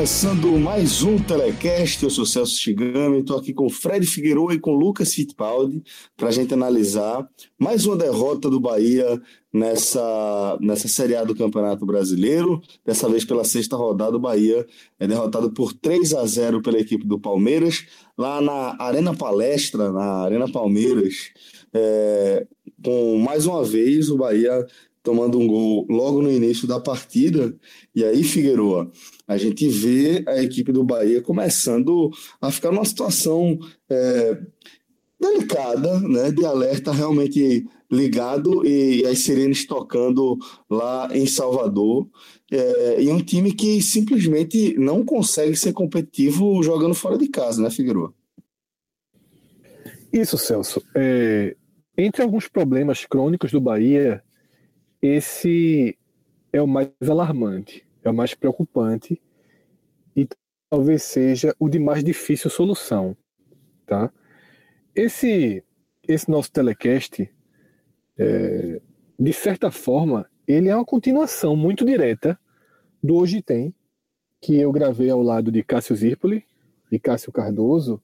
começando mais um Telecast, eu sou Celso Chigami, estou aqui com Fred Figueiredo e com Lucas Fittipaldi para a gente analisar mais uma derrota do Bahia nessa, nessa Série A do Campeonato Brasileiro, dessa vez pela sexta rodada, o Bahia é derrotado por 3 a 0 pela equipe do Palmeiras, lá na Arena Palestra, na Arena Palmeiras, é, com mais uma vez o Bahia tomando um gol logo no início da partida. E aí, Figueroa, a gente vê a equipe do Bahia começando a ficar numa situação é, delicada, né, de alerta realmente ligado e as sirenes tocando lá em Salvador. É, e um time que simplesmente não consegue ser competitivo jogando fora de casa, né, Figueroa? Isso, Celso. É, entre alguns problemas crônicos do Bahia, esse é o mais alarmante, é o mais preocupante e talvez seja o de mais difícil solução, tá? Esse esse nosso telecast, é, de certa forma, ele é uma continuação muito direta do Hoje Tem, que eu gravei ao lado de Cássio Zirpoli e Cássio Cardoso,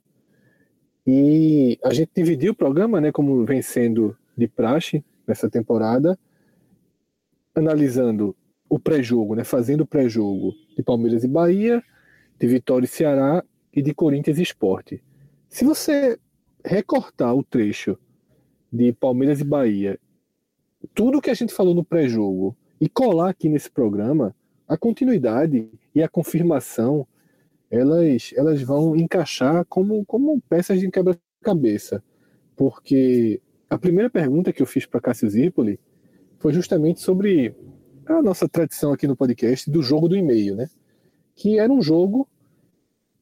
e a gente dividiu o programa, né, como vem sendo de praxe nessa temporada, analisando o pré-jogo, né, fazendo o pré-jogo de Palmeiras e Bahia, de Vitória e Ceará e de Corinthians e Esporte. Se você recortar o trecho de Palmeiras e Bahia, tudo que a gente falou no pré-jogo e colar aqui nesse programa, a continuidade e a confirmação, elas, elas vão encaixar como, como peças de quebra-cabeça. Porque a primeira pergunta que eu fiz para Cássio Zirpoli foi justamente sobre a nossa tradição aqui no podcast do jogo do e-mail, né? Que era um jogo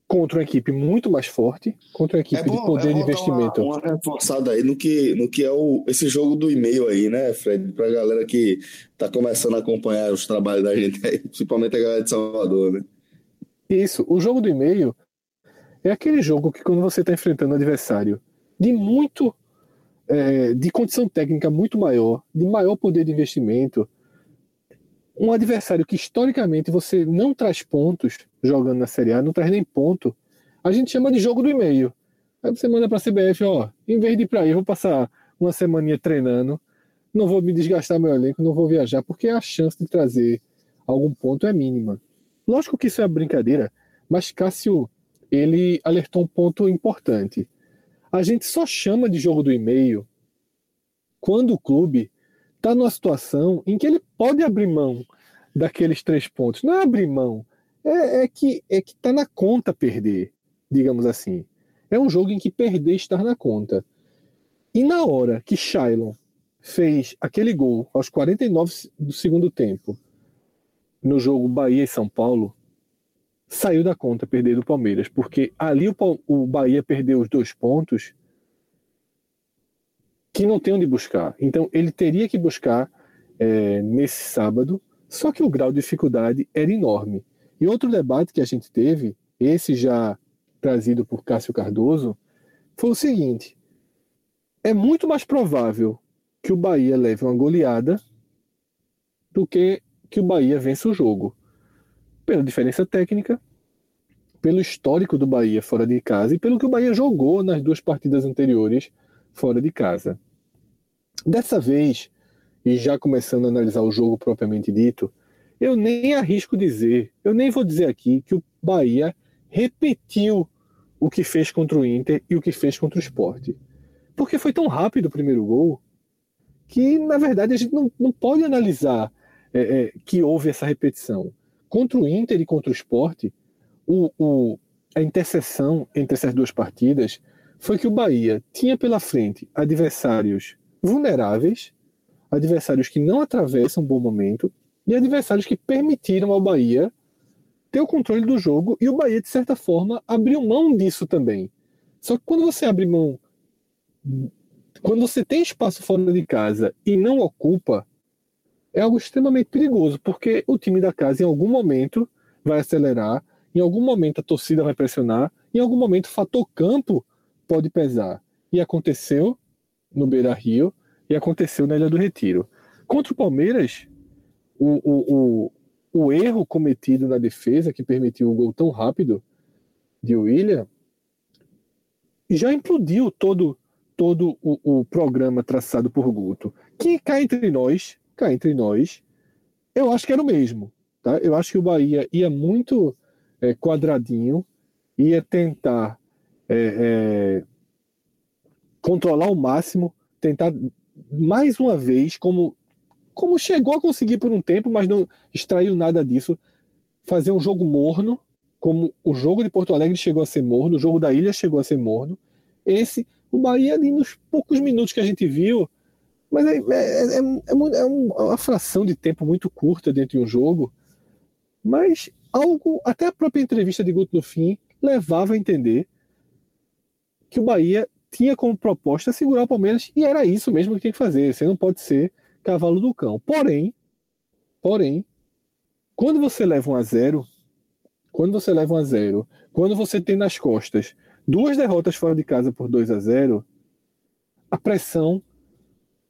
contra uma equipe muito mais forte, contra uma equipe é bom, de poder é de investimento. Uma, uma reforçada aí no que, no que é o, esse jogo do e-mail aí, né, Fred? Pra galera que tá começando a acompanhar os trabalhos da gente aí, principalmente a galera de Salvador, né? Isso, o jogo do e-mail é aquele jogo que quando você está enfrentando um adversário de muito é, de condição técnica muito maior, de maior poder de investimento, um adversário que historicamente você não traz pontos jogando na Série A, não traz nem ponto, a gente chama de jogo do e-mail. Aí você manda para a CBF, ó, em vez de ir para aí, eu vou passar uma semaninha treinando, não vou me desgastar meu elenco, não vou viajar, porque a chance de trazer algum ponto é mínima. Lógico que isso é brincadeira, mas Cássio, ele alertou um ponto importante. A gente só chama de jogo do e-mail quando o clube está numa situação em que ele pode abrir mão daqueles três pontos. Não é abrir mão, é, é que é que está na conta perder, digamos assim. É um jogo em que perder está na conta. E na hora que Shailon fez aquele gol aos 49 do segundo tempo no jogo Bahia e São Paulo, saiu da conta perder do Palmeiras, porque ali o, o Bahia perdeu os dois pontos que não tem onde buscar. Então ele teria que buscar é, nesse sábado, só que o grau de dificuldade era enorme. E outro debate que a gente teve, esse já trazido por Cássio Cardoso, foi o seguinte: é muito mais provável que o Bahia leve uma goleada do que que o Bahia vença o jogo pela diferença técnica, pelo histórico do Bahia fora de casa e pelo que o Bahia jogou nas duas partidas anteriores fora de casa. Dessa vez, e já começando a analisar o jogo propriamente dito, eu nem arrisco dizer, eu nem vou dizer aqui que o Bahia repetiu o que fez contra o Inter e o que fez contra o Sport. Porque foi tão rápido o primeiro gol que, na verdade, a gente não, não pode analisar é, é, que houve essa repetição. Contra o Inter e contra o Sport, o, o, a interseção entre essas duas partidas foi que o Bahia tinha pela frente adversários vulneráveis, adversários que não atravessam um bom momento e adversários que permitiram ao Bahia ter o controle do jogo e o Bahia, de certa forma, abriu mão disso também. Só que quando você abre mão, quando você tem espaço fora de casa e não ocupa, é algo extremamente perigoso, porque o time da casa, em algum momento, vai acelerar, em algum momento a torcida vai pressionar, em algum momento o fator campo pode pesar. E aconteceu no Beira Rio e aconteceu na Ilha do Retiro. Contra o Palmeiras, o, o, o, o erro cometido na defesa que permitiu o gol tão rápido de William já implodiu todo todo o, o programa traçado por Guto. Que cá entre nós, cá entre nós, eu acho que era o mesmo. Tá? Eu acho que o Bahia ia muito é, quadradinho, ia tentar é, é, controlar o máximo, tentar mais uma vez, como, como chegou a conseguir por um tempo, mas não extraiu nada disso, fazer um jogo morno, como o jogo de Porto Alegre chegou a ser morno, o jogo da Ilha chegou a ser morno. Esse, o Bahia, ali nos poucos minutos que a gente viu, mas é, é, é, é uma fração de tempo muito curta dentro de um jogo, mas algo, até a própria entrevista de Guto no fim, levava a entender que o Bahia tinha como proposta segurar o Palmeiras e era isso mesmo que tinha que fazer. Você não pode ser cavalo do cão. Porém, porém, quando você leva um a zero, quando você leva um a zero, quando você tem nas costas duas derrotas fora de casa por 2 a 0, a pressão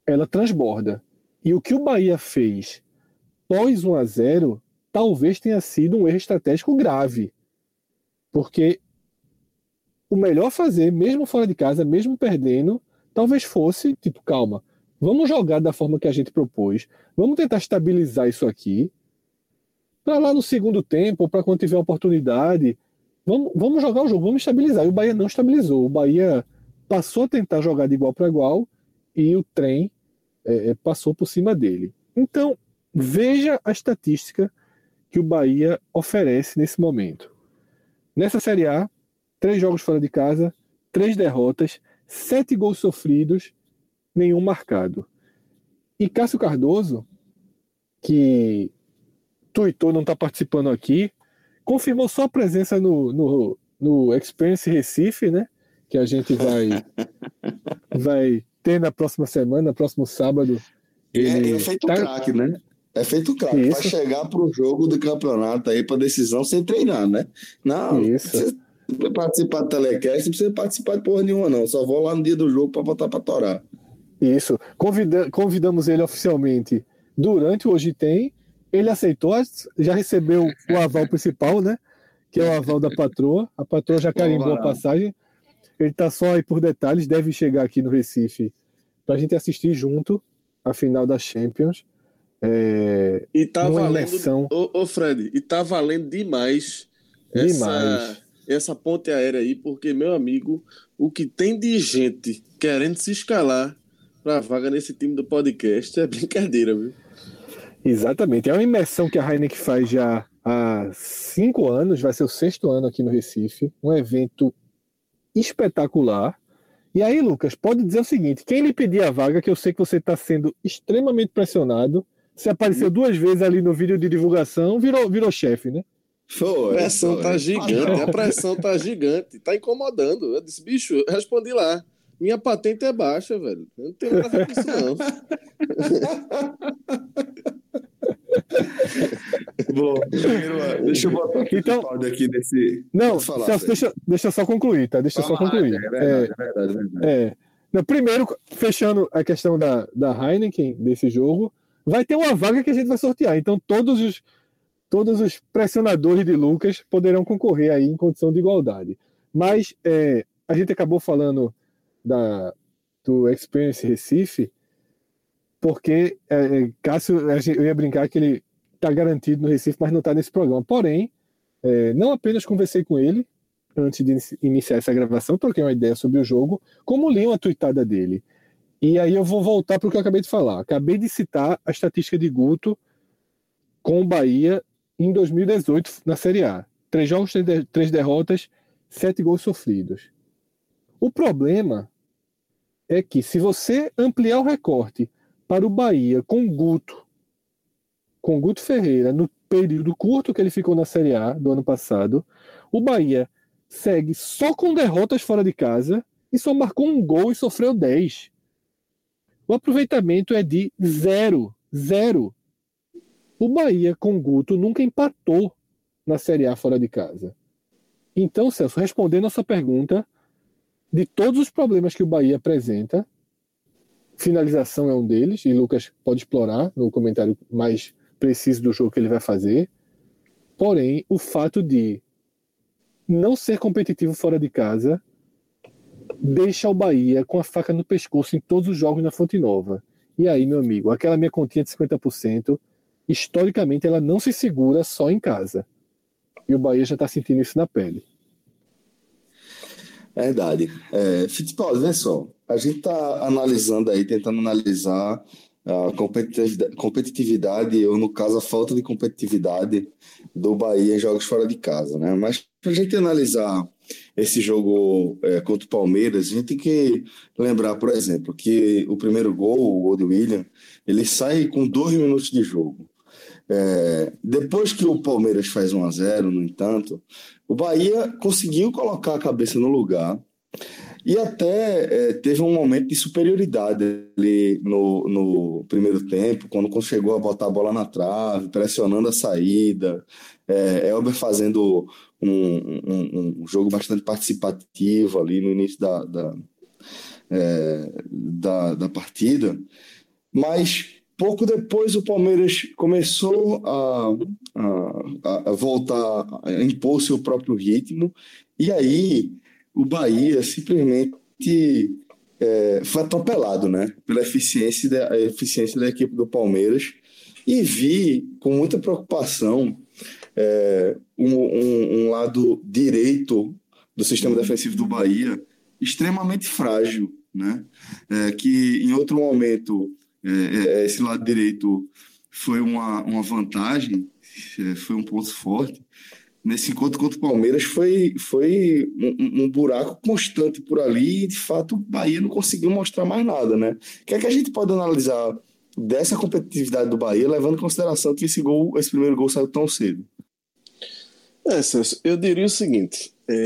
ela transborda. E o que o Bahia fez pós 1 a 0 talvez tenha sido um erro estratégico grave. Porque o melhor fazer, mesmo fora de casa, mesmo perdendo, talvez fosse, tipo, calma, vamos jogar da forma que a gente propôs, vamos tentar estabilizar isso aqui, para lá no segundo tempo, para quando tiver oportunidade, vamos, vamos jogar o jogo, vamos estabilizar. E o Bahia não estabilizou. O Bahia passou a tentar jogar de igual para igual e o trem é, é, passou por cima dele. Então, veja a estatística que o Bahia oferece nesse momento. Nessa Série A, três jogos fora de casa, três derrotas, sete gols sofridos, nenhum marcado. E Cássio Cardoso, que tuitou, não está participando aqui, confirmou sua presença no, no, no Experience Recife, né? Que a gente vai, vai ter na próxima semana, próximo sábado. É, ele é, é feito tá... craque, né? É feito craque para chegar para o jogo do campeonato aí para decisão sem treinar, né? Não, Isso participar do telecast, não precisa participar de porra nenhuma, não. Só vou lá no dia do jogo para botar para torar. Isso. Convida convidamos ele oficialmente durante o Hoje Tem. Ele aceitou, já recebeu o aval principal, né? Que é o aval da patroa. A patroa já carimbou a passagem. Ele tá só aí por detalhes, deve chegar aqui no Recife para a gente assistir junto a final da Champions. É... E tá valendo. Ô, ô, Fred, e tá valendo demais. Demais. Essa essa ponte aérea aí, porque, meu amigo, o que tem de gente querendo se escalar para vaga nesse time do podcast é brincadeira, viu? Exatamente. É uma imersão que a Heineken faz já há cinco anos, vai ser o sexto ano aqui no Recife. Um evento espetacular. E aí, Lucas, pode dizer o seguinte: quem lhe pedir a vaga, que eu sei que você está sendo extremamente pressionado, você apareceu duas vezes ali no vídeo de divulgação, virou, virou chefe, né? Foi, a pressão foi. tá gigante, a pressão tá gigante, tá incomodando. Eu disse, bicho, eu respondi lá. Minha patente é baixa, velho. Eu não tenho nada a ver com isso, não. Bom, deixa eu botar aqui então, aqui nesse. Não, falar, Celso, deixa, deixa eu só concluir, tá? Deixa eu só concluir. É verdade, é, é verdade, é verdade. É. No, primeiro, fechando a questão da, da Heineken, desse jogo, vai ter uma vaga que a gente vai sortear. Então, todos os todos os pressionadores de Lucas poderão concorrer aí em condição de igualdade. Mas é, a gente acabou falando da, do Experience Recife, porque é, Cássio, eu ia brincar que ele está garantido no Recife, mas não está nesse programa. Porém, é, não apenas conversei com ele antes de iniciar essa gravação, troquei uma ideia sobre o jogo, como li uma tuitada dele. E aí eu vou voltar para o que eu acabei de falar. Acabei de citar a estatística de Guto com o Bahia em 2018 na Série A. Três jogos, três derrotas, sete gols sofridos. O problema é que se você ampliar o recorte para o Bahia com Guto, com Guto Ferreira, no período curto que ele ficou na Série A do ano passado, o Bahia segue só com derrotas fora de casa e só marcou um gol e sofreu 10. O aproveitamento é de zero. Zero. O Bahia com Guto nunca empatou na Série A fora de casa. Então, Celso, respondendo a sua pergunta, de todos os problemas que o Bahia apresenta, finalização é um deles, e Lucas pode explorar no comentário mais preciso do jogo que ele vai fazer. Porém, o fato de não ser competitivo fora de casa deixa o Bahia com a faca no pescoço em todos os jogos na Fonte Nova. E aí, meu amigo, aquela minha continha de 50%, historicamente ela não se segura só em casa. E o Bahia já está sentindo isso na pele. Verdade. É, Fittipaldi, vê só, a gente está analisando aí, tentando analisar a competitividade, ou no caso a falta de competitividade do Bahia em jogos fora de casa, né? Mas para a gente analisar esse jogo é, contra o Palmeiras, a gente tem que lembrar, por exemplo, que o primeiro gol, o gol do William, ele sai com dois minutos de jogo. É, depois que o Palmeiras faz 1 a 0 no entanto, o Bahia conseguiu colocar a cabeça no lugar e até é, teve um momento de superioridade ali no, no primeiro tempo, quando chegou a botar a bola na trave, pressionando a saída, é, Elber fazendo um, um, um jogo bastante participativo ali no início da, da, é, da, da partida, mas Pouco depois, o Palmeiras começou a, a, a voltar a impor seu próprio ritmo, e aí o Bahia simplesmente é, foi atropelado né, pela eficiência da, eficiência da equipe do Palmeiras. E vi com muita preocupação é, um, um, um lado direito do sistema defensivo do Bahia extremamente frágil, né? É, que em outro momento é, é, esse lado direito foi uma, uma vantagem, é, foi um ponto forte. Nesse encontro contra o Palmeiras foi, foi um, um, buraco constante por ali e, de fato, o Bahia não conseguiu mostrar mais nada, né? O que é que a gente pode analisar dessa competitividade do Bahia, levando em consideração que esse gol, esse primeiro gol saiu tão cedo? É, Celso, eu diria o seguinte: é,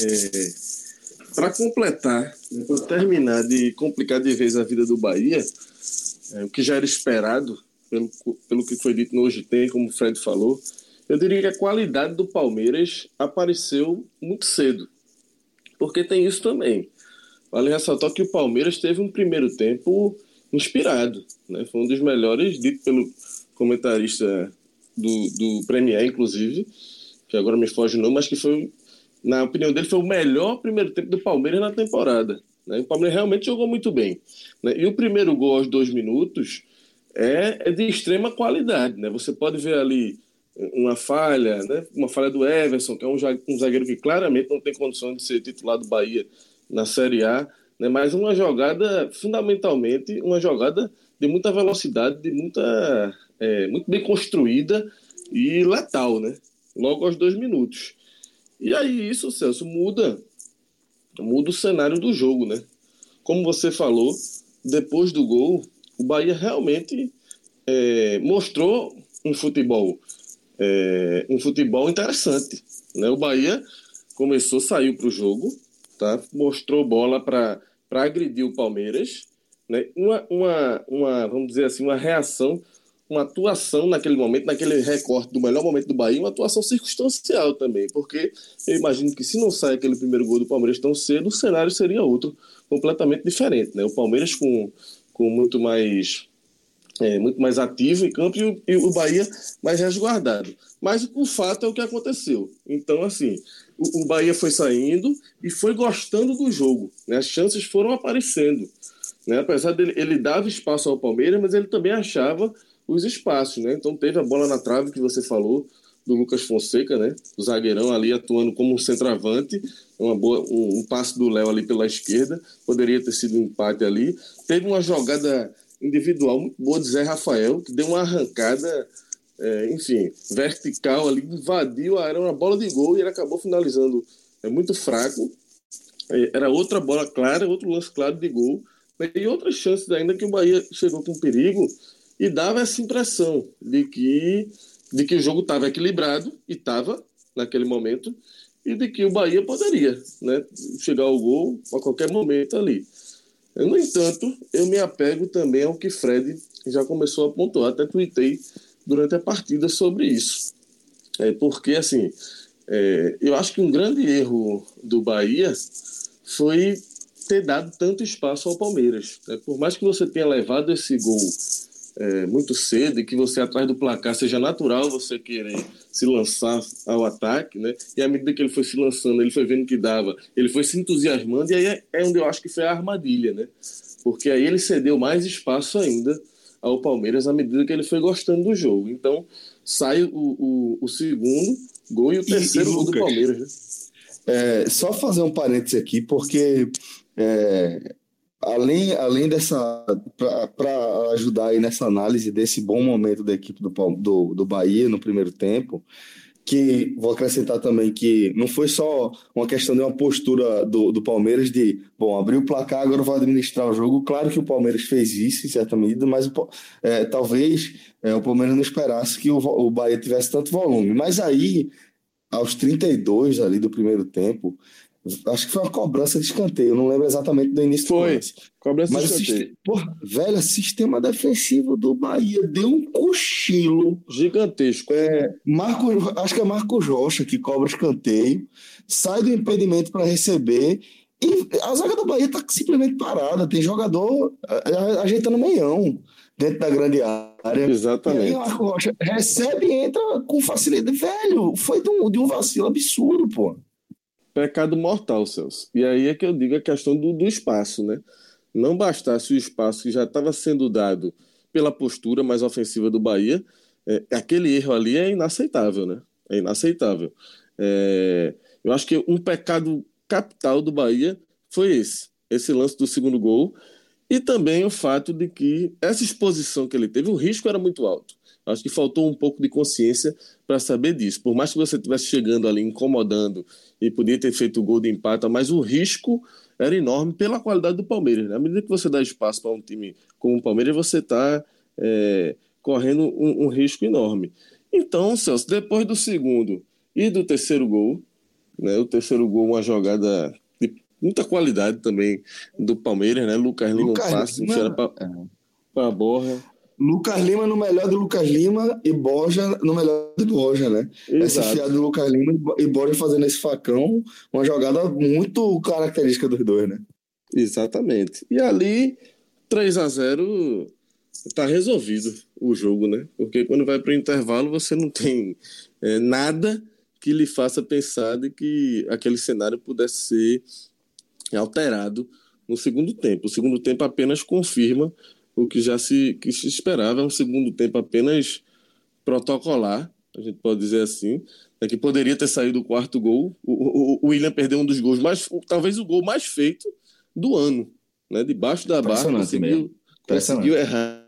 para completar, para terminar de complicar de vez a vida do Bahia, é, o que já era esperado, pelo, pelo que foi dito no Hoje Tem, como o Fred falou, eu diria que a qualidade do Palmeiras apareceu muito cedo. Porque tem isso também. Vale ressaltar que o Palmeiras teve um primeiro tempo inspirado. Né? Foi um dos melhores, dito pelo comentarista do, do Premier, inclusive, que agora me foge o nome, mas que foi, na opinião dele, foi o melhor primeiro tempo do Palmeiras na temporada. Né? O Palmeiras realmente jogou muito bem. Né? E o primeiro gol aos dois minutos é, é de extrema qualidade. Né? Você pode ver ali uma falha, né? uma falha do Everson, que é um, um zagueiro que claramente não tem condição de ser titular do Bahia na Série A, né? mas uma jogada, fundamentalmente, uma jogada de muita velocidade, de muita, é, muito bem construída e letal, né? logo aos dois minutos. E aí isso, Celso, muda muda o cenário do jogo, né? Como você falou, depois do gol, o Bahia realmente é, mostrou um futebol, é, um futebol interessante, né? O Bahia começou, saiu para o jogo, tá? Mostrou bola para agredir o Palmeiras, né? Uma, uma, uma, vamos dizer assim, uma reação uma atuação naquele momento, naquele recorte do melhor momento do Bahia, uma atuação circunstancial também, porque eu imagino que se não sai aquele primeiro gol do Palmeiras tão cedo, o cenário seria outro, completamente diferente, né? O Palmeiras com, com muito mais é, muito mais ativo em campo e o, e o, Bahia mais resguardado. Mas o fato é o que aconteceu. Então, assim, o, o Bahia foi saindo e foi gostando do jogo. Né? As chances foram aparecendo. Né? Apesar dele, ele dava espaço ao Palmeiras, mas ele também achava os espaços, né? Então teve a bola na trave que você falou do Lucas Fonseca, né? O zagueirão ali atuando como um centroavante, uma boa, um, um passe do Léo ali pela esquerda, poderia ter sido um empate ali. Teve uma jogada individual muito boa de Zé Rafael, que deu uma arrancada, é, enfim, vertical ali, invadiu a área, uma bola de gol e ele acabou finalizando é, muito fraco. É, era outra bola clara, outro lance claro de gol. E outras chances ainda que o Bahia chegou com perigo e dava essa impressão de que, de que o jogo estava equilibrado, e estava naquele momento, e de que o Bahia poderia né, chegar ao gol a qualquer momento ali. No entanto, eu me apego também ao que Fred já começou a pontuar, até tuitei durante a partida sobre isso. É, porque, assim, é, eu acho que um grande erro do Bahia foi ter dado tanto espaço ao Palmeiras. É, por mais que você tenha levado esse gol é, muito cedo e que você atrás do placar seja natural você querer se lançar ao ataque, né? E à medida que ele foi se lançando, ele foi vendo que dava, ele foi se entusiasmando e aí é, é onde eu acho que foi a armadilha, né? Porque aí ele cedeu mais espaço ainda ao Palmeiras à medida que ele foi gostando do jogo. Então sai o, o, o segundo gol e o terceiro e, e gol do Palmeiras, né? É, só fazer um parêntese aqui, porque é, além, além dessa. para ajudar aí nessa análise desse bom momento da equipe do, do, do Bahia no primeiro tempo, que vou acrescentar também que não foi só uma questão de uma postura do, do Palmeiras de, bom, abriu o placar, agora vou administrar o jogo. Claro que o Palmeiras fez isso em certa medida, mas é, talvez é, o Palmeiras não esperasse que o, o Bahia tivesse tanto volume. Mas aí, aos 32 ali do primeiro tempo, Acho que foi uma cobrança de escanteio, não lembro exatamente do início foi. do Cobrança Mas de escanteio. Porra, velho, sistema defensivo do Bahia deu um cochilo. Gigantesco. É, Marco, acho que é Marco Rocha que cobra escanteio, sai do impedimento para receber. E a zaga do Bahia tá simplesmente parada. Tem jogador ajeitando meião dentro da grande área. Exatamente. E aí, Marco Rocha recebe e entra com facilidade. Velho, foi de um, de um vacilo absurdo, pô pecado mortal, Celso. E aí é que eu digo a questão do, do espaço, né? Não bastasse o espaço que já estava sendo dado pela postura mais ofensiva do Bahia, é, aquele erro ali é inaceitável, né? É inaceitável. É, eu acho que um pecado capital do Bahia foi esse, esse lance do segundo gol, e também o fato de que essa exposição que ele teve, o risco era muito alto. Acho que faltou um pouco de consciência para saber disso. Por mais que você estivesse chegando ali, incomodando e podia ter feito o gol de empate, mas o risco era enorme pela qualidade do Palmeiras. Né? À medida que você dá espaço para um time como o Palmeiras, você está é, correndo um, um, risco enorme. Então, Celso, depois do segundo e do terceiro gol, né, o terceiro gol, uma jogada de muita qualidade também do Palmeiras, né? Lucas Lima um passe, Lima... para a borra. Lucas Lima no melhor do Lucas Lima e Borja no melhor do Borja, né? Exato. Esse fiado do Lucas Lima e Borja fazendo esse facão, uma jogada muito característica dos dois, né? Exatamente. E ali, 3 a 0 tá resolvido o jogo, né? Porque quando vai para o intervalo, você não tem é, nada que lhe faça pensar de que aquele cenário pudesse ser alterado no segundo tempo. O segundo tempo apenas confirma o que já se, que se esperava, é um segundo tempo apenas protocolar, a gente pode dizer assim, é que poderia ter saído o quarto gol. O, o, o William perdeu um dos gols mais, talvez o gol mais feito do ano, né? Debaixo da barra, conseguiu, conseguiu errar.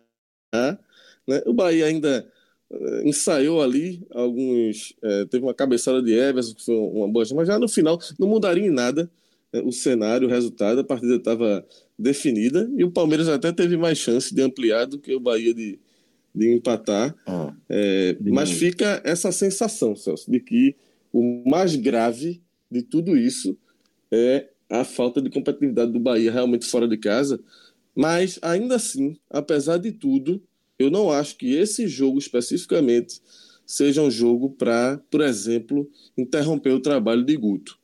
Né? O Bahia ainda uh, ensaiou ali alguns, uh, teve uma cabeçada de Everson que foi uma boa, mas já no final não mudaria em nada o cenário, o resultado, a partida estava definida e o Palmeiras até teve mais chance de ampliar do que o Bahia de, de empatar. Ah, é, mas fica essa sensação, Celso, de que o mais grave de tudo isso é a falta de competitividade do Bahia realmente fora de casa. Mas ainda assim, apesar de tudo, eu não acho que esse jogo especificamente seja um jogo para, por exemplo, interromper o trabalho de Guto.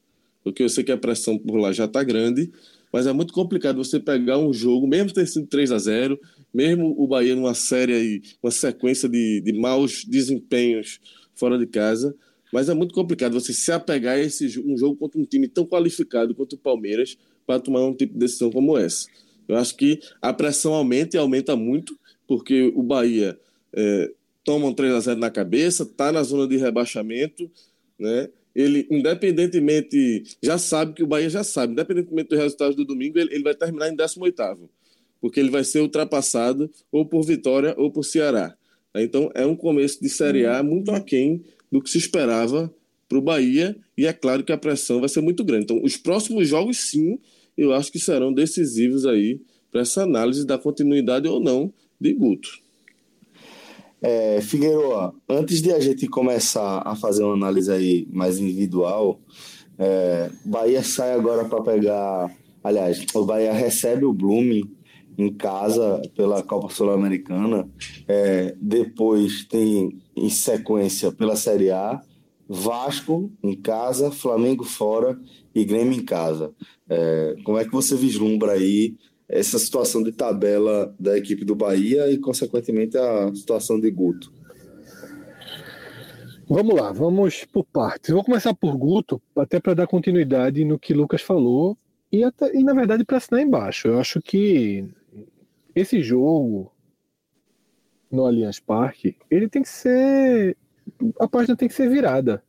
Porque eu sei que a pressão por lá já está grande mas é muito complicado você pegar um jogo, mesmo ter sido 3 a 0 mesmo o Bahia numa série aí, uma sequência de, de maus desempenhos fora de casa, mas é muito complicado você se apegar a esse, um jogo contra um time tão qualificado quanto o Palmeiras para tomar um tipo de decisão como essa. Eu acho que a pressão aumenta e aumenta muito, porque o Bahia é, toma um 3 a 0 na cabeça, está na zona de rebaixamento, né? Ele, independentemente, já sabe que o Bahia já sabe, independentemente dos resultados do domingo, ele, ele vai terminar em 18 porque ele vai ser ultrapassado ou por Vitória ou por Ceará. Então é um começo de Série A muito aquém do que se esperava para o Bahia, e é claro que a pressão vai ser muito grande. Então, os próximos jogos, sim, eu acho que serão decisivos aí para essa análise da continuidade ou não de Guto. É, Figueiredo, antes de a gente começar a fazer uma análise aí mais individual, é, Bahia sai agora para pegar. Aliás, o Bahia recebe o Blooming em casa pela Copa Sul-Americana. É, depois tem em sequência pela Série A, Vasco em casa, Flamengo fora e Grêmio em casa. É, como é que você vislumbra aí essa situação de tabela da equipe do Bahia e, consequentemente, a situação de Guto? Vamos lá, vamos por partes. Vou começar por Guto, até para dar continuidade no que Lucas falou e, até, e na verdade, para assinar embaixo. Eu acho que esse jogo no Allianz Parque, ele tem que ser. A página tem que ser virada.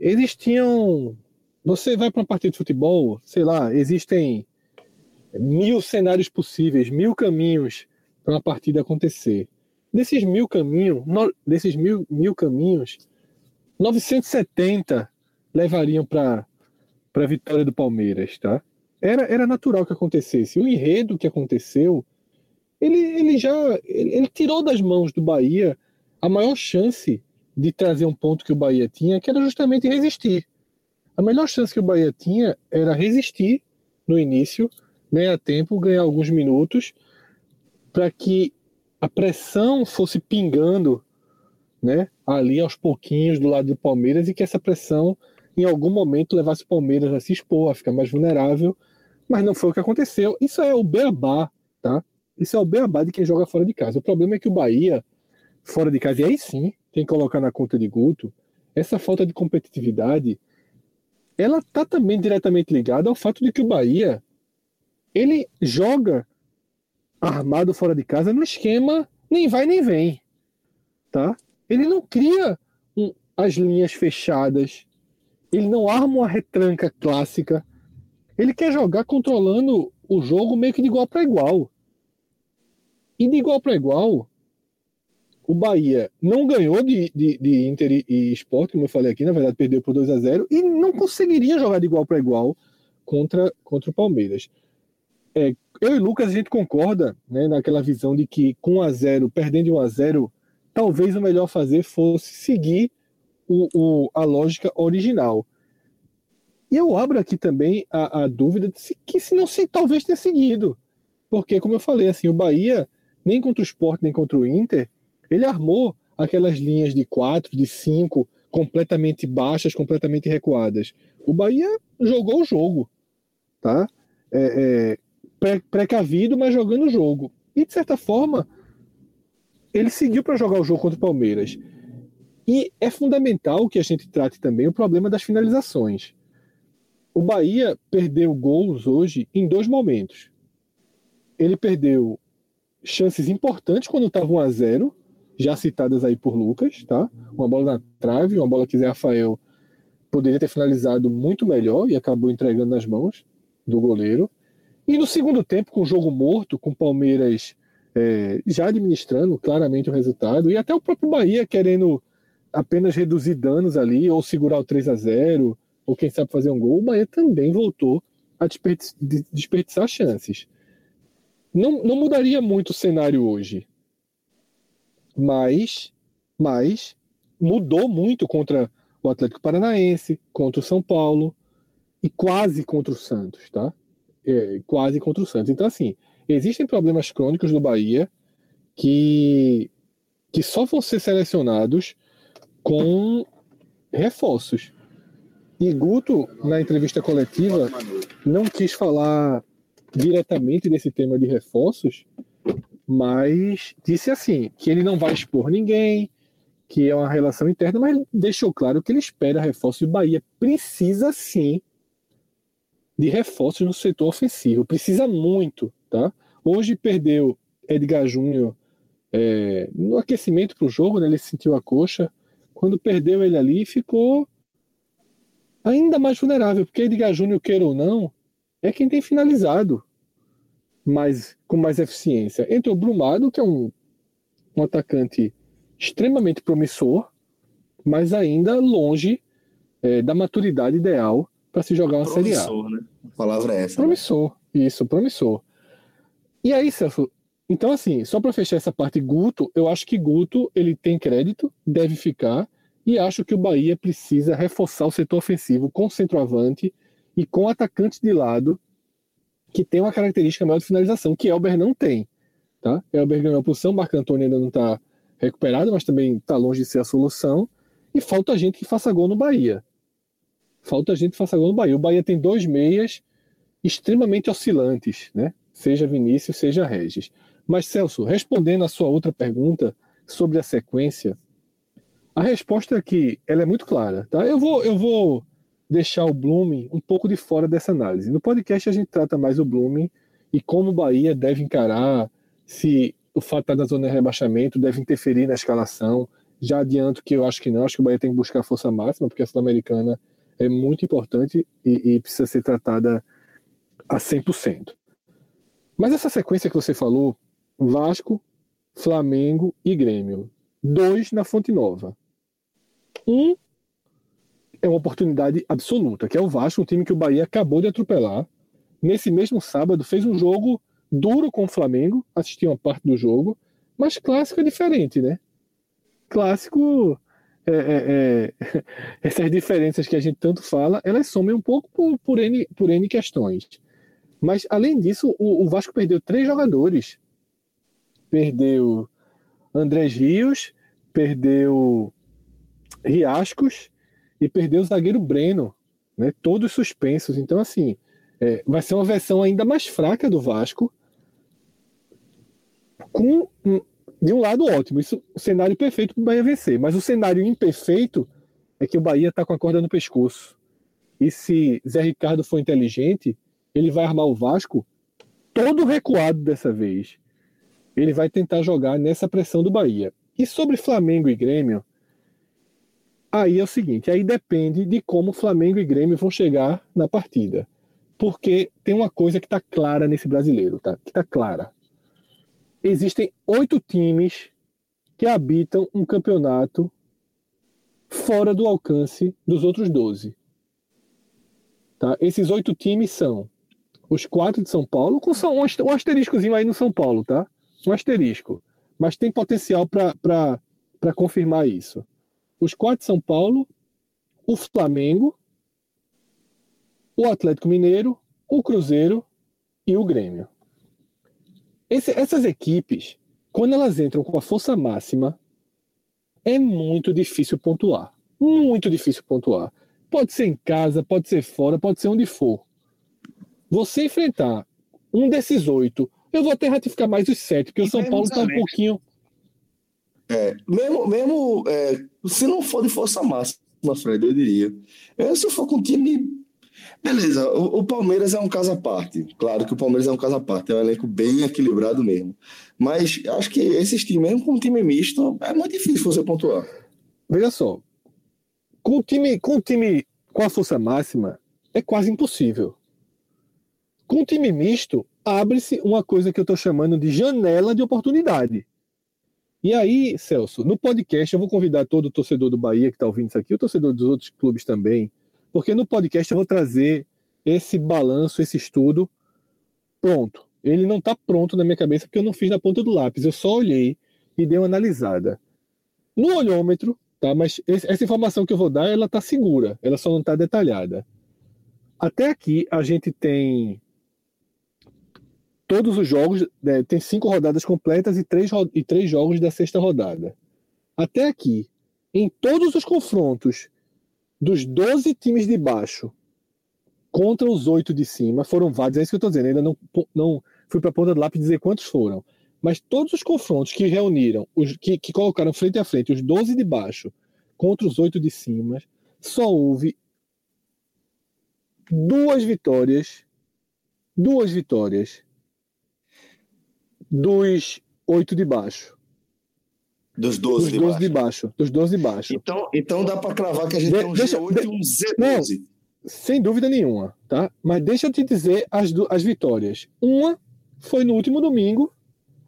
Existiam. Você vai para uma partida de futebol, sei lá, existem mil cenários possíveis, mil caminhos para uma partida acontecer. Desses mil caminhos, no, desses mil, mil caminhos, 970 levariam para a vitória do Palmeiras, tá? Era, era natural que acontecesse. O enredo que aconteceu, ele, ele já ele, ele tirou das mãos do Bahia a maior chance de trazer um ponto que o Bahia tinha, que era justamente resistir. A melhor chance que o Bahia tinha era resistir no início ganhar tempo, ganhar alguns minutos, para que a pressão fosse pingando né, ali aos pouquinhos do lado do Palmeiras e que essa pressão em algum momento levasse o Palmeiras a se expor, a ficar mais vulnerável, mas não foi o que aconteceu. Isso é o beabá, tá? Isso é o beabá de quem joga fora de casa. O problema é que o Bahia, fora de casa, e aí sim, tem que colocar na conta de Guto, essa falta de competitividade, ela tá também diretamente ligada ao fato de que o Bahia ele joga armado fora de casa no esquema nem vai nem vem, tá? Ele não cria um, as linhas fechadas, ele não arma uma retranca clássica. Ele quer jogar controlando o jogo meio que de igual para igual. E de igual para igual, o Bahia não ganhou de, de, de Inter e Sport, como eu falei aqui, na verdade perdeu por 2 a 0 e não conseguiria jogar de igual para igual contra, contra o Palmeiras. É, eu e Lucas a gente concorda né, naquela visão de que com 1 a 0 perdendo 1 a 0 talvez o melhor fazer fosse seguir o, o, a lógica original. E eu abro aqui também a, a dúvida de se, que se não se talvez tenha seguido. Porque, como eu falei, assim, o Bahia, nem contra o Sport, nem contra o Inter, ele armou aquelas linhas de quatro, de cinco, completamente baixas, completamente recuadas. O Bahia jogou o jogo, tá? É, é, precavido, mas jogando o jogo. E, de certa forma, ele seguiu para jogar o jogo contra o Palmeiras. E é fundamental que a gente trate também o problema das finalizações. O Bahia perdeu gols hoje em dois momentos. Ele perdeu chances importantes quando estava 1 a 0 já citadas aí por Lucas, tá? Uma bola na trave, uma bola que Zé Rafael poderia ter finalizado muito melhor e acabou entregando nas mãos do goleiro. E no segundo tempo, com o jogo morto, com o Palmeiras é, já administrando claramente o resultado, e até o próprio Bahia querendo apenas reduzir danos ali, ou segurar o 3 a 0 ou quem sabe fazer um gol, o Bahia também voltou a desperdiçar chances. Não, não mudaria muito o cenário hoje, mas, mas mudou muito contra o Atlético Paranaense, contra o São Paulo e quase contra o Santos, tá? É, quase contra o Santos. Então, assim, existem problemas crônicos do Bahia que, que só vão ser selecionados com reforços. E Guto, na entrevista coletiva, não quis falar diretamente desse tema de reforços, mas disse assim, que ele não vai expor ninguém, que é uma relação interna, mas deixou claro que ele espera reforços. O Bahia precisa sim de reforços no setor ofensivo. Precisa muito, tá? Hoje perdeu Edgar Júnior é, no aquecimento para o jogo, né? Ele sentiu a coxa. Quando perdeu ele ali, ficou ainda mais vulnerável, porque Edgar Júnior, queira ou não, é quem tem finalizado mais, com mais eficiência. Entrou Brumado, que é um, um atacante extremamente promissor, mas ainda longe é, da maturidade ideal para se jogar uma promissor, Série A. Né? A palavra é essa. Né? Promissor, né? isso, promissor. E aí, Celso, então assim, só para fechar essa parte Guto, eu acho que Guto ele tem crédito, deve ficar, e acho que o Bahia precisa reforçar o setor ofensivo com centroavante e com atacante de lado que tem uma característica maior de finalização, que Elber não tem. Tá? Elber ganhou a posição, Marco Antônio ainda não está recuperado, mas também está longe de ser a solução. E falta gente que faça gol no Bahia. Falta gente que faça gol no Bahia. O Bahia tem dois meias extremamente oscilantes, né? seja Vinícius, seja Regis. Mas, Celso, respondendo a sua outra pergunta sobre a sequência, a resposta aqui ela é muito clara. Tá? Eu, vou, eu vou deixar o Blooming um pouco de fora dessa análise. No podcast a gente trata mais o Blooming e como o Bahia deve encarar se o fato na zona de rebaixamento deve interferir na escalação. Já adianto que eu acho que não, acho que o Bahia tem que buscar força máxima, porque a Sul-Americana é muito importante e, e precisa ser tratada a 100%. Mas essa sequência que você falou, Vasco, Flamengo e Grêmio. Dois na Fonte Nova. Um é uma oportunidade absoluta, que é o Vasco, um time que o Bahia acabou de atropelar. Nesse mesmo sábado, fez um jogo duro com o Flamengo, assisti uma parte do jogo, mas clássico é diferente, né? Clássico, é, é, é, essas diferenças que a gente tanto fala, elas somem um pouco por, por, N, por N questões. Mas, além disso, o, o Vasco perdeu três jogadores perdeu Andrés Rios, perdeu Riascos e perdeu o zagueiro Breno, né? Todos suspensos. Então, assim, é, vai ser uma versão ainda mais fraca do Vasco, com de um lado ótimo, isso o cenário perfeito para o Bahia vencer, mas o cenário imperfeito é que o Bahia está com a corda no pescoço. E se Zé Ricardo for inteligente, ele vai armar o Vasco todo recuado dessa vez ele vai tentar jogar nessa pressão do Bahia. E sobre Flamengo e Grêmio, aí é o seguinte, aí depende de como Flamengo e Grêmio vão chegar na partida. Porque tem uma coisa que está clara nesse brasileiro, tá? Que está clara. Existem oito times que habitam um campeonato fora do alcance dos outros doze. Tá? Esses oito times são os quatro de São Paulo, com um asteriscozinho aí no São Paulo, tá? um asterisco, mas tem potencial para confirmar isso. Os quatro de São Paulo, o Flamengo, o Atlético Mineiro, o Cruzeiro e o Grêmio. Esse, essas equipes, quando elas entram com a força máxima, é muito difícil pontuar. Muito difícil pontuar. Pode ser em casa, pode ser fora, pode ser onde for. Você enfrentar um desses oito eu vou até ratificar mais os sete, porque e o São Paulo está um pouquinho. É, mesmo, mesmo é, se não for de força máxima, Fred, eu diria. Eu, se for com um time. Beleza, o, o, Palmeiras é um caso à parte. Claro que o Palmeiras é um caso à parte, é um elenco bem equilibrado mesmo. Mas acho que esses times, mesmo com um time misto, é muito difícil você pontuar. Veja só, com o time, com o time com a força máxima, é quase impossível. Com o time misto, abre-se uma coisa que eu estou chamando de janela de oportunidade. E aí, Celso, no podcast eu vou convidar todo o torcedor do Bahia que está ouvindo isso aqui, o torcedor dos outros clubes também, porque no podcast eu vou trazer esse balanço, esse estudo pronto. Ele não está pronto na minha cabeça porque eu não fiz na ponta do lápis, eu só olhei e dei uma analisada. No olhômetro, tá? Mas essa informação que eu vou dar, ela está segura, ela só não está detalhada. Até aqui a gente tem todos os jogos, né, tem cinco rodadas completas e três, e três jogos da sexta rodada. Até aqui, em todos os confrontos dos 12 times de baixo contra os oito de cima, foram vários, é isso que eu estou dizendo, ainda não, não fui para a ponta do lápis dizer quantos foram, mas todos os confrontos que reuniram, os, que, que colocaram frente a frente os 12 de baixo contra os oito de cima, só houve duas vitórias, duas vitórias dos oito de baixo. Dos 12 dos de, 12 baixo. de baixo. Dos 12 de baixo. Então, então dá para cravar que a gente de, tem um deixa, G8 de, e um Z12. Não, sem dúvida nenhuma, tá? Mas deixa eu te dizer as, as vitórias. Uma foi no último domingo,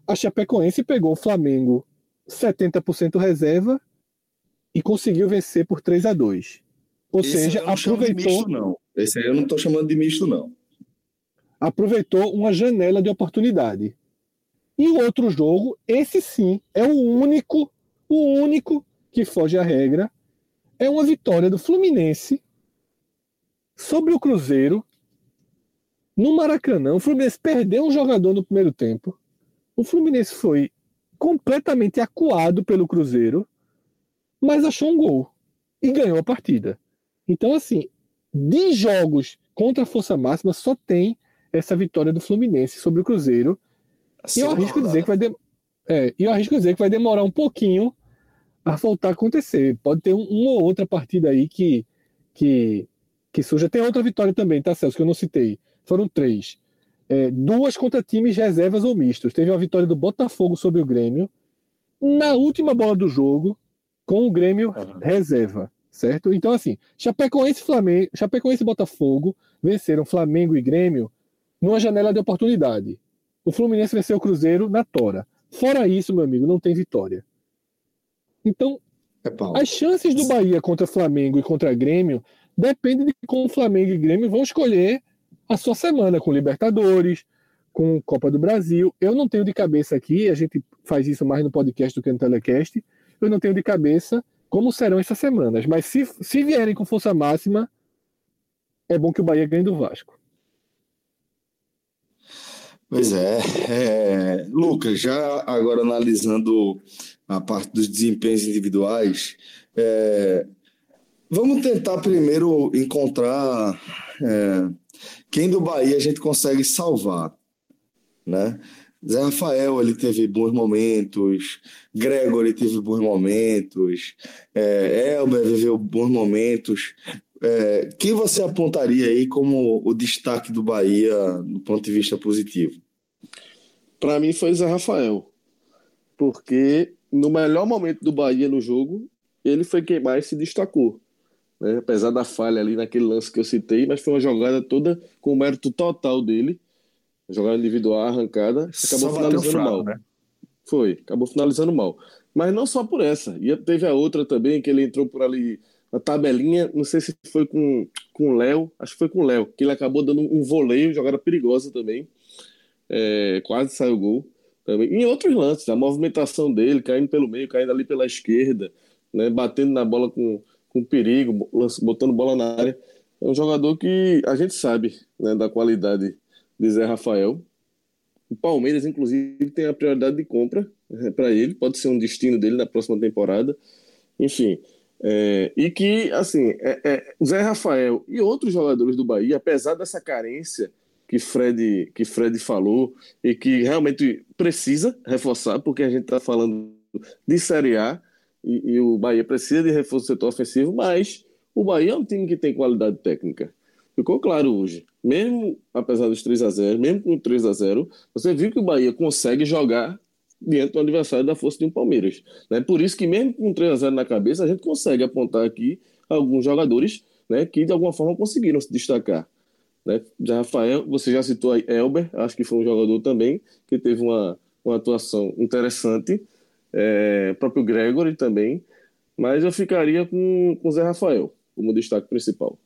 a Chapecoense pegou o Flamengo 70% reserva e conseguiu vencer por 3 a 2 Ou Esse seja, aproveitou. Misto, não. Esse aí eu não estou chamando de misto, não. Aproveitou uma janela de oportunidade. E o outro jogo, esse sim, é o único, o único que foge à regra, é uma vitória do Fluminense sobre o Cruzeiro no Maracanã. O Fluminense perdeu um jogador no primeiro tempo. O Fluminense foi completamente acuado pelo Cruzeiro, mas achou um gol e ganhou a partida. Então, assim, de jogos contra a força máxima, só tem essa vitória do Fluminense sobre o Cruzeiro. E eu arrisco dizer que vai de... é, eu arrisco dizer que vai demorar um pouquinho a voltar a acontecer. Pode ter um, uma ou outra partida aí que, que, que surja. Tem outra vitória também, tá, Celso, que eu não citei. Foram três. É, duas contra times reservas ou mistos. Teve uma vitória do Botafogo sobre o Grêmio. Na última bola do jogo, com o Grêmio uhum. reserva, certo? Então, assim, Chapecoense, Flamengo, Chapecoense e Botafogo venceram Flamengo e Grêmio numa janela de oportunidade. O Fluminense venceu o Cruzeiro na tora. Fora isso, meu amigo, não tem vitória. Então, é as chances do Bahia contra Flamengo e contra Grêmio dependem de como Flamengo e Grêmio vão escolher a sua semana com Libertadores, com Copa do Brasil. Eu não tenho de cabeça aqui, a gente faz isso mais no podcast do que no telecast. Eu não tenho de cabeça como serão essas semanas, mas se, se vierem com força máxima, é bom que o Bahia ganhe do Vasco. Pois é, é, Lucas, já agora analisando a parte dos desempenhos individuais, é, vamos tentar primeiro encontrar é, quem do Bahia a gente consegue salvar, né? Zé Rafael ele teve bons momentos, Gregory teve bons momentos, é, Elber viveu bons momentos. É, quem você apontaria aí como o destaque do Bahia do ponto de vista positivo? Para mim foi Zé Rafael, porque no melhor momento do Bahia no jogo, ele foi quem mais se destacou. Né? Apesar da falha ali naquele lance que eu citei, mas foi uma jogada toda com o mérito total dele. Jogada individual, arrancada, acabou só finalizando mal. Né? Foi, acabou finalizando mal. Mas não só por essa. E teve a outra também, que ele entrou por ali na tabelinha, não sei se foi com, com o Léo, acho que foi com o Léo, que ele acabou dando um voleio, jogada perigosa também. É, quase saiu gol. Também. E em outros lances, a movimentação dele, caindo pelo meio, caindo ali pela esquerda, né, batendo na bola com, com perigo, botando bola na área. É um jogador que a gente sabe né, da qualidade de Zé Rafael. O Palmeiras, inclusive, tem a prioridade de compra é, para ele, pode ser um destino dele na próxima temporada. Enfim, é, e que, assim, é, é, Zé Rafael e outros jogadores do Bahia, apesar dessa carência que Fred, que Fred falou e que realmente precisa reforçar, porque a gente está falando de Série A e, e, o Bahia precisa de reforço do setor ofensivo, mas o Bahia é um time que tem qualidade técnica. Ficou claro hoje. Mesmo apesar dos 3 a 0 mesmo com 3 a 0 você viu que o Bahia consegue jogar diante do adversário da força de um Palmeiras. Né? Por isso que mesmo com 3 a 0 na cabeça, a gente consegue apontar aqui alguns jogadores né, que de alguma forma conseguiram se destacar. Né? Já Rafael, você já citou aí Elber, acho que foi um jogador também que teve uma, uma atuação interessante. É, próprio Gregory também, mas eu ficaria com o Zé Rafael como destaque principal.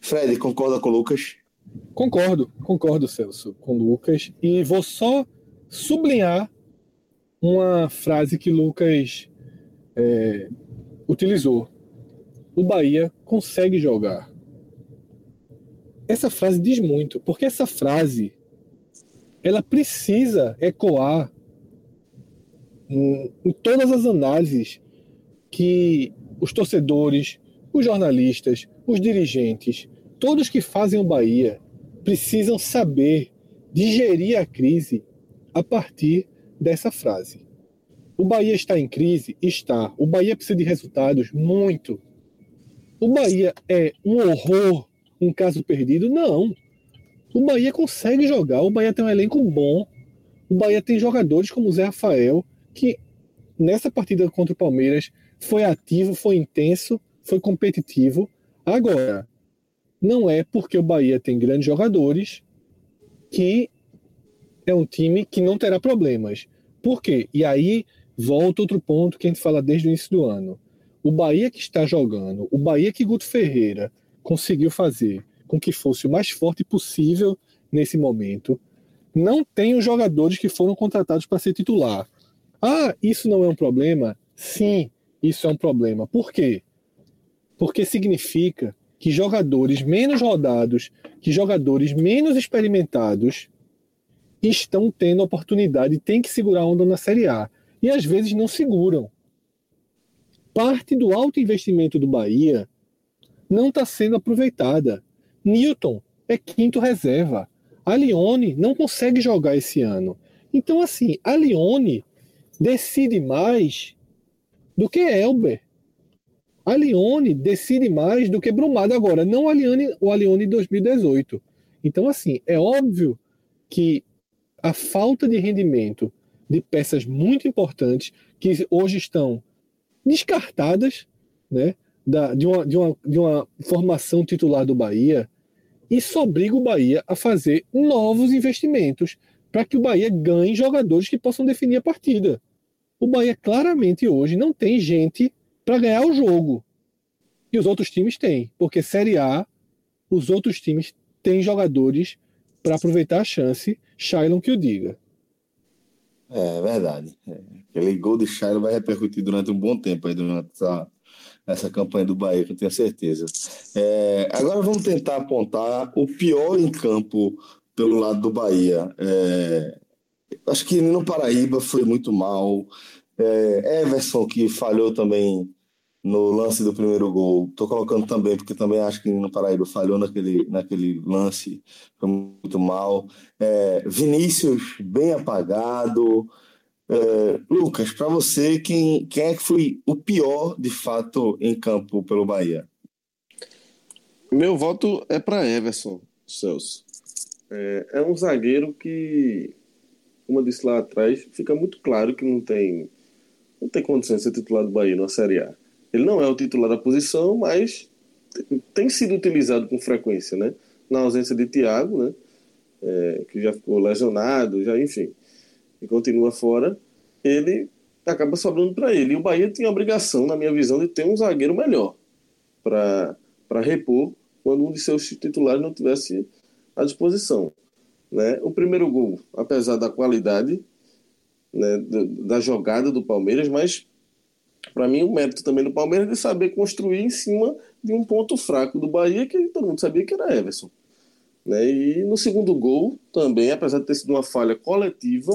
Fred, concorda com o Lucas? Concordo, concordo, Celso, com o Lucas. E vou só sublinhar uma frase que Lucas é, utilizou. O Bahia consegue jogar. Essa frase diz muito, porque essa frase ela precisa ecoar em, em todas as análises que os torcedores, os jornalistas, os dirigentes, todos que fazem o Bahia precisam saber digerir a crise a partir dessa frase. O Bahia está em crise? Está. O Bahia precisa de resultados? Muito. O Bahia é um horror, um caso perdido? Não. O Bahia consegue jogar, o Bahia tem um elenco bom, o Bahia tem jogadores como o Zé Rafael, que nessa partida contra o Palmeiras foi ativo, foi intenso, foi competitivo. Agora, não é porque o Bahia tem grandes jogadores que é um time que não terá problemas. Por quê? E aí volta outro ponto que a gente fala desde o início do ano. O Bahia que está jogando, o Bahia que Guto Ferreira conseguiu fazer com que fosse o mais forte possível nesse momento, não tem os jogadores que foram contratados para ser titular. Ah, isso não é um problema? Sim, isso é um problema. Por quê? Porque significa que jogadores menos rodados, que jogadores menos experimentados estão tendo oportunidade, tem que segurar a onda na Série A. E às vezes não seguram. Parte do alto investimento do Bahia não está sendo aproveitada. Newton é quinto reserva. A Lione não consegue jogar esse ano. Então, assim, a Lione decide mais do que Elber. A Lione decide mais do que Brumado agora, não a Lione, o Alione 2018. Então, assim, é óbvio que a falta de rendimento de peças muito importantes que hoje estão descartadas né, da, de, uma, de, uma, de uma formação titular do Bahia, isso obriga o Bahia a fazer novos investimentos para que o Bahia ganhe jogadores que possam definir a partida. O Bahia claramente hoje não tem gente para ganhar o jogo. E os outros times têm, porque Série A, os outros times têm jogadores para aproveitar a chance, Shailon que o diga. É, verdade. É. Aquele gol de Shailon vai repercutir durante um bom tempo aí, durante essa, essa campanha do Bahia, que eu tenho certeza. É, agora vamos tentar apontar o pior em campo pelo lado do Bahia. É, acho que no Paraíba foi muito mal. É, Everson, que falhou também no lance do primeiro gol. Estou colocando também, porque também acho que no Paraíba falhou naquele, naquele lance, foi muito mal. É, Vinícius, bem apagado. É, Lucas, para você, quem, quem é que foi o pior, de fato, em campo pelo Bahia? Meu voto é para Everson, Celso. É, é um zagueiro que, como eu disse lá atrás, fica muito claro que não tem, não tem condição de ser titular do Bahia na Série A. Ele não é o titular da posição, mas tem sido utilizado com frequência, né? Na ausência de Thiago, né? É, que já ficou lesionado, já enfim, e continua fora, ele acaba sobrando para ele. E o Bahia tinha a obrigação, na minha visão, de ter um zagueiro melhor para repor quando um de seus titulares não tivesse à disposição. Né? O primeiro gol, apesar da qualidade né, da jogada do Palmeiras, mas para mim, o mérito também do Palmeiras é de saber construir em cima de um ponto fraco do Bahia, que todo mundo sabia que era Everson. Né? E no segundo gol, também, apesar de ter sido uma falha coletiva,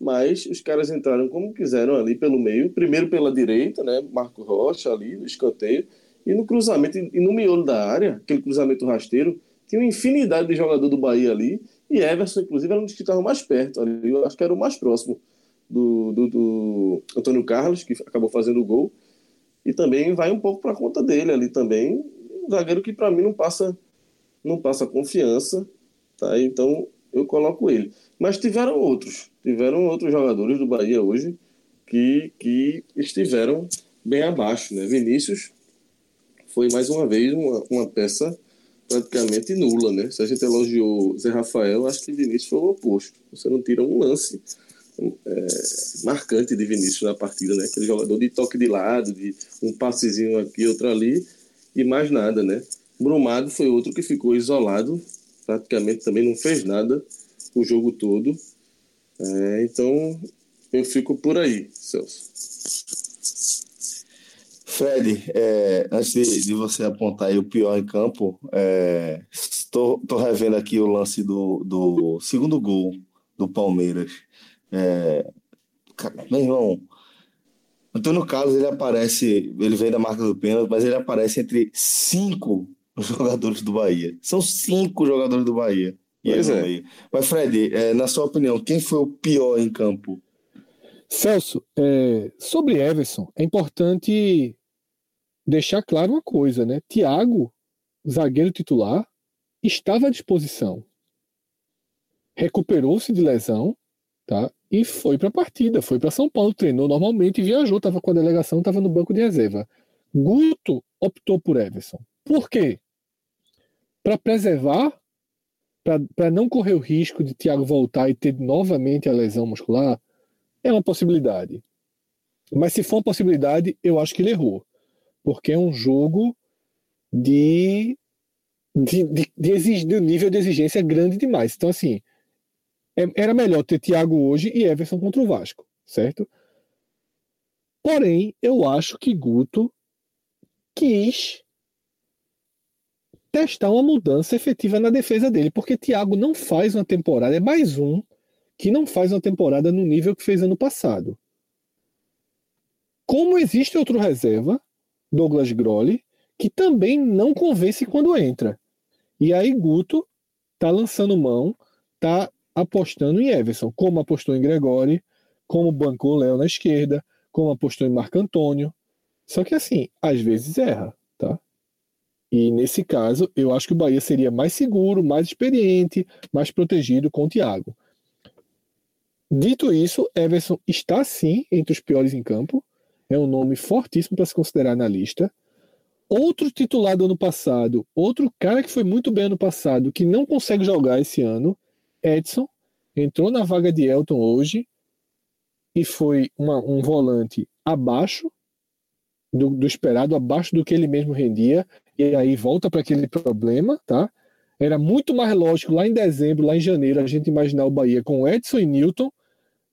mas os caras entraram como quiseram ali pelo meio, primeiro pela direita, né? Marco Rocha ali, no escanteio, e no cruzamento, e no miolo da área, aquele cruzamento rasteiro, tinha uma infinidade de jogador do Bahia ali, e Everson, inclusive, era um dos que estavam mais perto ali, eu acho que era o mais próximo do, do, do Antônio Carlos, que acabou fazendo o gol. E também vai um pouco para conta dele ali também. Um zagueiro que para mim não passa não passa confiança, tá? Então eu coloco ele. Mas tiveram outros, tiveram outros jogadores do Bahia hoje que, que estiveram bem abaixo, né? Vinícius foi mais uma vez uma, uma peça praticamente nula, né? Se a gente elogiou Zé Rafael, acho que Vinícius foi o oposto. Você não tira um lance é, marcante de Vinícius na partida, né? Aquele jogador de toque de lado, de um passezinho aqui, outro ali, e mais nada, né? Brumado foi outro que ficou isolado, praticamente também não fez nada o jogo todo. É, então eu fico por aí, Celso. Fred, é, antes de, de, você apontar o pior em campo, estou é, revendo aqui o lance do, do segundo gol do Palmeiras. É, meu irmão, Antônio Carlos ele aparece, ele vem da marca do pênalti, mas ele aparece entre cinco jogadores do Bahia. São cinco jogadores do Bahia. Pois é. Mas, Fred, é, na sua opinião, quem foi o pior em campo? Celso, é, sobre Everson, é importante deixar claro uma coisa, né? Thiago, zagueiro titular, estava à disposição. Recuperou-se de lesão, tá? E foi para a partida, foi para São Paulo, treinou normalmente e viajou, estava com a delegação, estava no banco de reserva. Guto optou por Everson. Por quê? Para preservar, para não correr o risco de Thiago voltar e ter novamente a lesão muscular, é uma possibilidade. Mas se for uma possibilidade, eu acho que ele errou. Porque é um jogo de, de, de, de, de nível de exigência grande demais. Então, assim, era melhor ter Thiago hoje e Everson contra o Vasco, certo? Porém, eu acho que Guto quis testar uma mudança efetiva na defesa dele, porque Thiago não faz uma temporada, é mais um que não faz uma temporada no nível que fez ano passado. Como existe outro reserva, Douglas Grolli, que também não convence quando entra. E aí Guto tá lançando mão, tá apostando em Everson, como apostou em Gregori, como bancou Léo na esquerda, como apostou em Marco Antônio. Só que assim, às vezes erra, tá? E nesse caso, eu acho que o Bahia seria mais seguro, mais experiente, mais protegido com o Thiago. Dito isso, Everson está sim entre os piores em campo. É um nome fortíssimo para se considerar na lista. Outro titular do ano passado, outro cara que foi muito bem ano passado, que não consegue jogar esse ano, Edson, entrou na vaga de Elton hoje e foi uma, um volante abaixo do, do, esperado, abaixo do que ele mesmo rendia, e aí volta para aquele problema, tá? Era muito mais lógico lá em dezembro, lá em janeiro, a gente imaginar o Bahia com Edson e Newton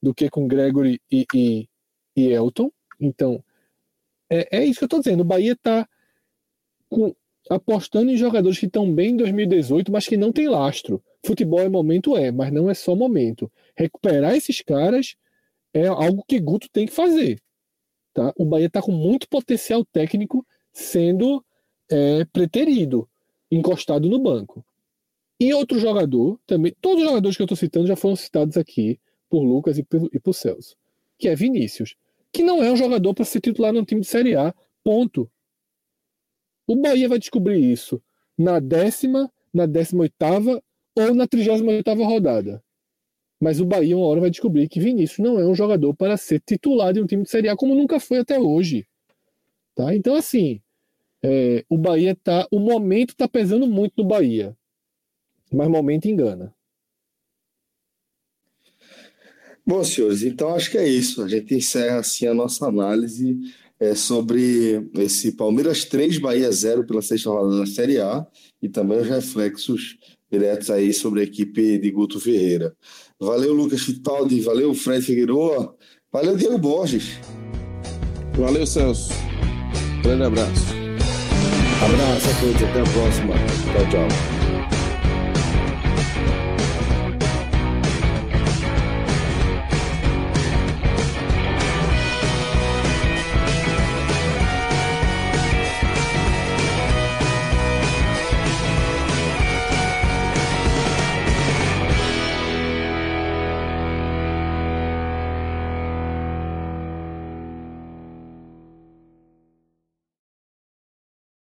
do que com Gregory e, e, e Elton. Então, é, é, isso que eu estou dizendo. O Bahia está apostando em jogadores que estão bem em 2018, mas que não tem lastro. Futebol é momento, é, mas não é só momento. Recuperar esses caras é algo que Guto tem que fazer. Tá? O Bahia está com muito potencial técnico sendo é, preterido, encostado no banco. E outro jogador, também, todos os jogadores que eu estou citando já foram citados aqui por Lucas e por, e por Celso, que é Vinícius, que não é um jogador para ser titular num time de Série A, ponto. O Bahia vai descobrir isso na décima, na décima oitava ou na trigésima oitava rodada. Mas o Bahia uma hora vai descobrir que Vinícius não é um jogador para ser titular de um time de Série A como nunca foi até hoje. Tá? Então, assim, é, o Bahia tá. O momento está pesando muito no Bahia. Mas o momento engana. Bom, senhores, então acho que é isso. A gente encerra assim a nossa análise é, sobre esse Palmeiras 3, Bahia 0 pela sexta rodada da Série A e também os reflexos diretos aí sobre a equipe de Guto Ferreira. Valeu, Lucas Fittipaldi, valeu, Fred Figueroa, valeu, Diego Borges. Valeu, Celso. Grande abraço. Abraço a todos, até a próxima. Tchau, tchau.